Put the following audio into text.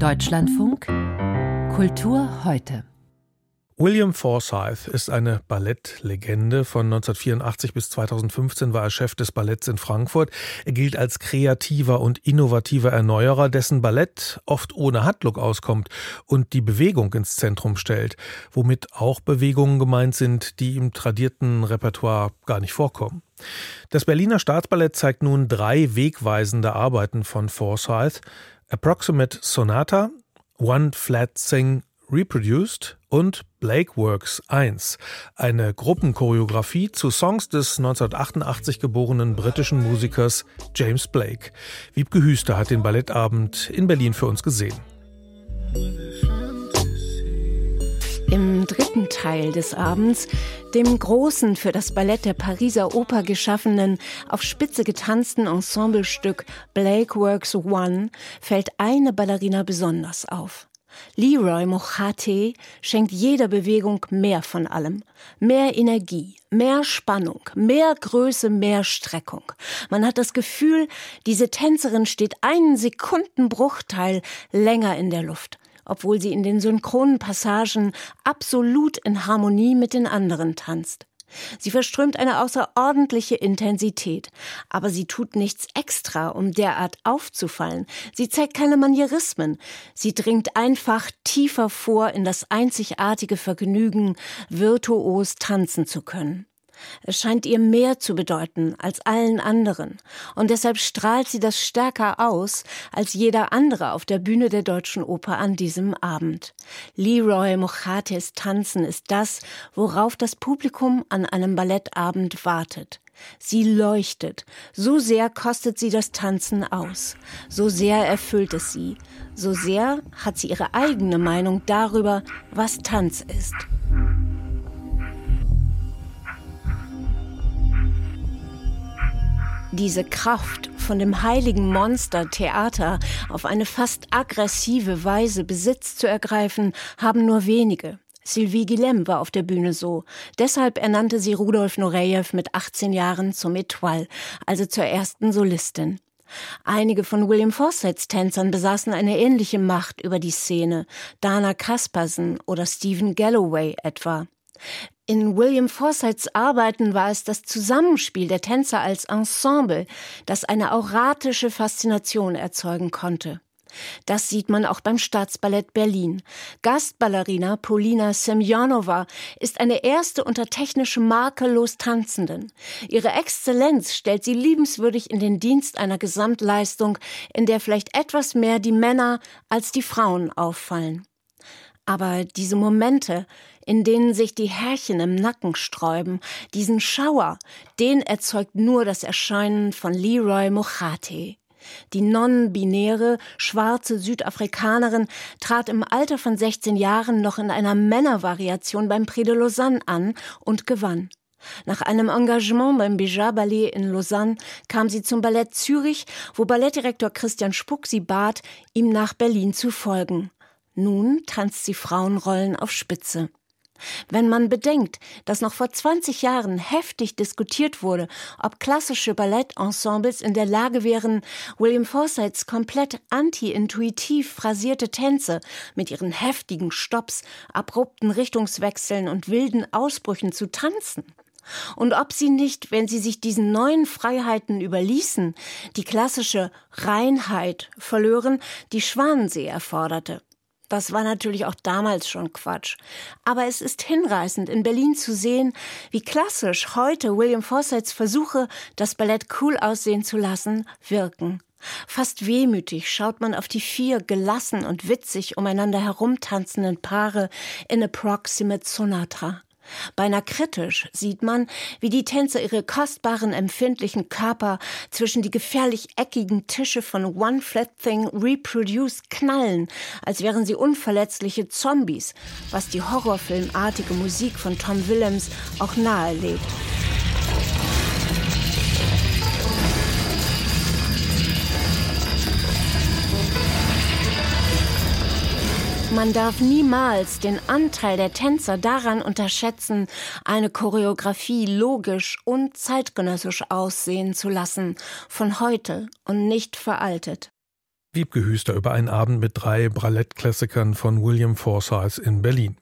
Deutschlandfunk Kultur heute. William Forsyth ist eine Ballettlegende. Von 1984 bis 2015 war er Chef des Balletts in Frankfurt. Er gilt als kreativer und innovativer Erneuerer, dessen Ballett oft ohne Handlung auskommt und die Bewegung ins Zentrum stellt, womit auch Bewegungen gemeint sind, die im tradierten Repertoire gar nicht vorkommen. Das Berliner Staatsballett zeigt nun drei wegweisende Arbeiten von Forsyth. Approximate Sonata, One Flat Thing Reproduced und Blake Works 1, eine Gruppenchoreografie zu Songs des 1988 geborenen britischen Musikers James Blake. Wiebke Hüster hat den Ballettabend in Berlin für uns gesehen. Im dritten Teil des Abends, dem großen für das Ballett der Pariser Oper geschaffenen, auf Spitze getanzten Ensemblestück Blake Works One, fällt eine Ballerina besonders auf. Leroy Mochate schenkt jeder Bewegung mehr von allem. Mehr Energie, mehr Spannung, mehr Größe, mehr Streckung. Man hat das Gefühl, diese Tänzerin steht einen Sekundenbruchteil länger in der Luft, obwohl sie in den synchronen Passagen absolut in Harmonie mit den anderen tanzt. Sie verströmt eine außerordentliche Intensität, aber sie tut nichts extra, um derart aufzufallen. Sie zeigt keine Manierismen. Sie dringt einfach tiefer vor in das einzigartige Vergnügen, virtuos tanzen zu können. Es scheint ihr mehr zu bedeuten als allen anderen, und deshalb strahlt sie das stärker aus als jeder andere auf der Bühne der Deutschen Oper an diesem Abend. Leroy Mochates Tanzen ist das, worauf das Publikum an einem Ballettabend wartet. Sie leuchtet, so sehr kostet sie das Tanzen aus, so sehr erfüllt es sie, so sehr hat sie ihre eigene Meinung darüber, was Tanz ist. Diese Kraft, von dem heiligen Monster Theater auf eine fast aggressive Weise Besitz zu ergreifen, haben nur wenige. Sylvie Guillem war auf der Bühne so. Deshalb ernannte sie Rudolf Nureyev mit 18 Jahren zum Etoile, also zur ersten Solistin. Einige von William Forsyths Tänzern besaßen eine ähnliche Macht über die Szene, Dana Kaspersen oder Stephen Galloway etwa. In William Forsyths Arbeiten war es das Zusammenspiel der Tänzer als Ensemble, das eine auratische Faszination erzeugen konnte. Das sieht man auch beim Staatsballett Berlin. Gastballerina Polina Semjonova ist eine erste unter technischem makellos Tanzenden. Ihre Exzellenz stellt sie liebenswürdig in den Dienst einer Gesamtleistung, in der vielleicht etwas mehr die Männer als die Frauen auffallen. Aber diese Momente, in denen sich die Härchen im Nacken sträuben, diesen Schauer, den erzeugt nur das Erscheinen von Leroy Mochate. Die non-binäre, schwarze Südafrikanerin trat im Alter von 16 Jahren noch in einer Männervariation beim Prix de Lausanne an und gewann. Nach einem Engagement beim Béjar Ballet in Lausanne kam sie zum Ballett Zürich, wo Ballettdirektor Christian Spuck sie bat, ihm nach Berlin zu folgen. Nun tanzt sie Frauenrollen auf Spitze. Wenn man bedenkt, dass noch vor 20 Jahren heftig diskutiert wurde, ob klassische Ballettensembles in der Lage wären, William Forsyths komplett anti-intuitiv phrasierte Tänze mit ihren heftigen Stops, abrupten Richtungswechseln und wilden Ausbrüchen zu tanzen. Und ob sie nicht, wenn sie sich diesen neuen Freiheiten überließen, die klassische Reinheit verlören, die Schwanensee erforderte. Das war natürlich auch damals schon Quatsch. Aber es ist hinreißend, in Berlin zu sehen, wie klassisch heute William Forsyths Versuche, das Ballett cool aussehen zu lassen, wirken. Fast wehmütig schaut man auf die vier gelassen und witzig umeinander herumtanzenden Paare in Approximate Sonata. Beinahe kritisch sieht man, wie die Tänzer ihre kostbaren, empfindlichen Körper zwischen die gefährlich eckigen Tische von One Flat Thing Reproduce knallen, als wären sie unverletzliche Zombies, was die horrorfilmartige Musik von Tom Willems auch nahelegt. Man darf niemals den Anteil der Tänzer daran unterschätzen, eine Choreografie logisch und zeitgenössisch aussehen zu lassen, von heute und nicht veraltet. Wiebke Hüster über einen Abend mit drei Ballettklassikern von William Forsythe in Berlin.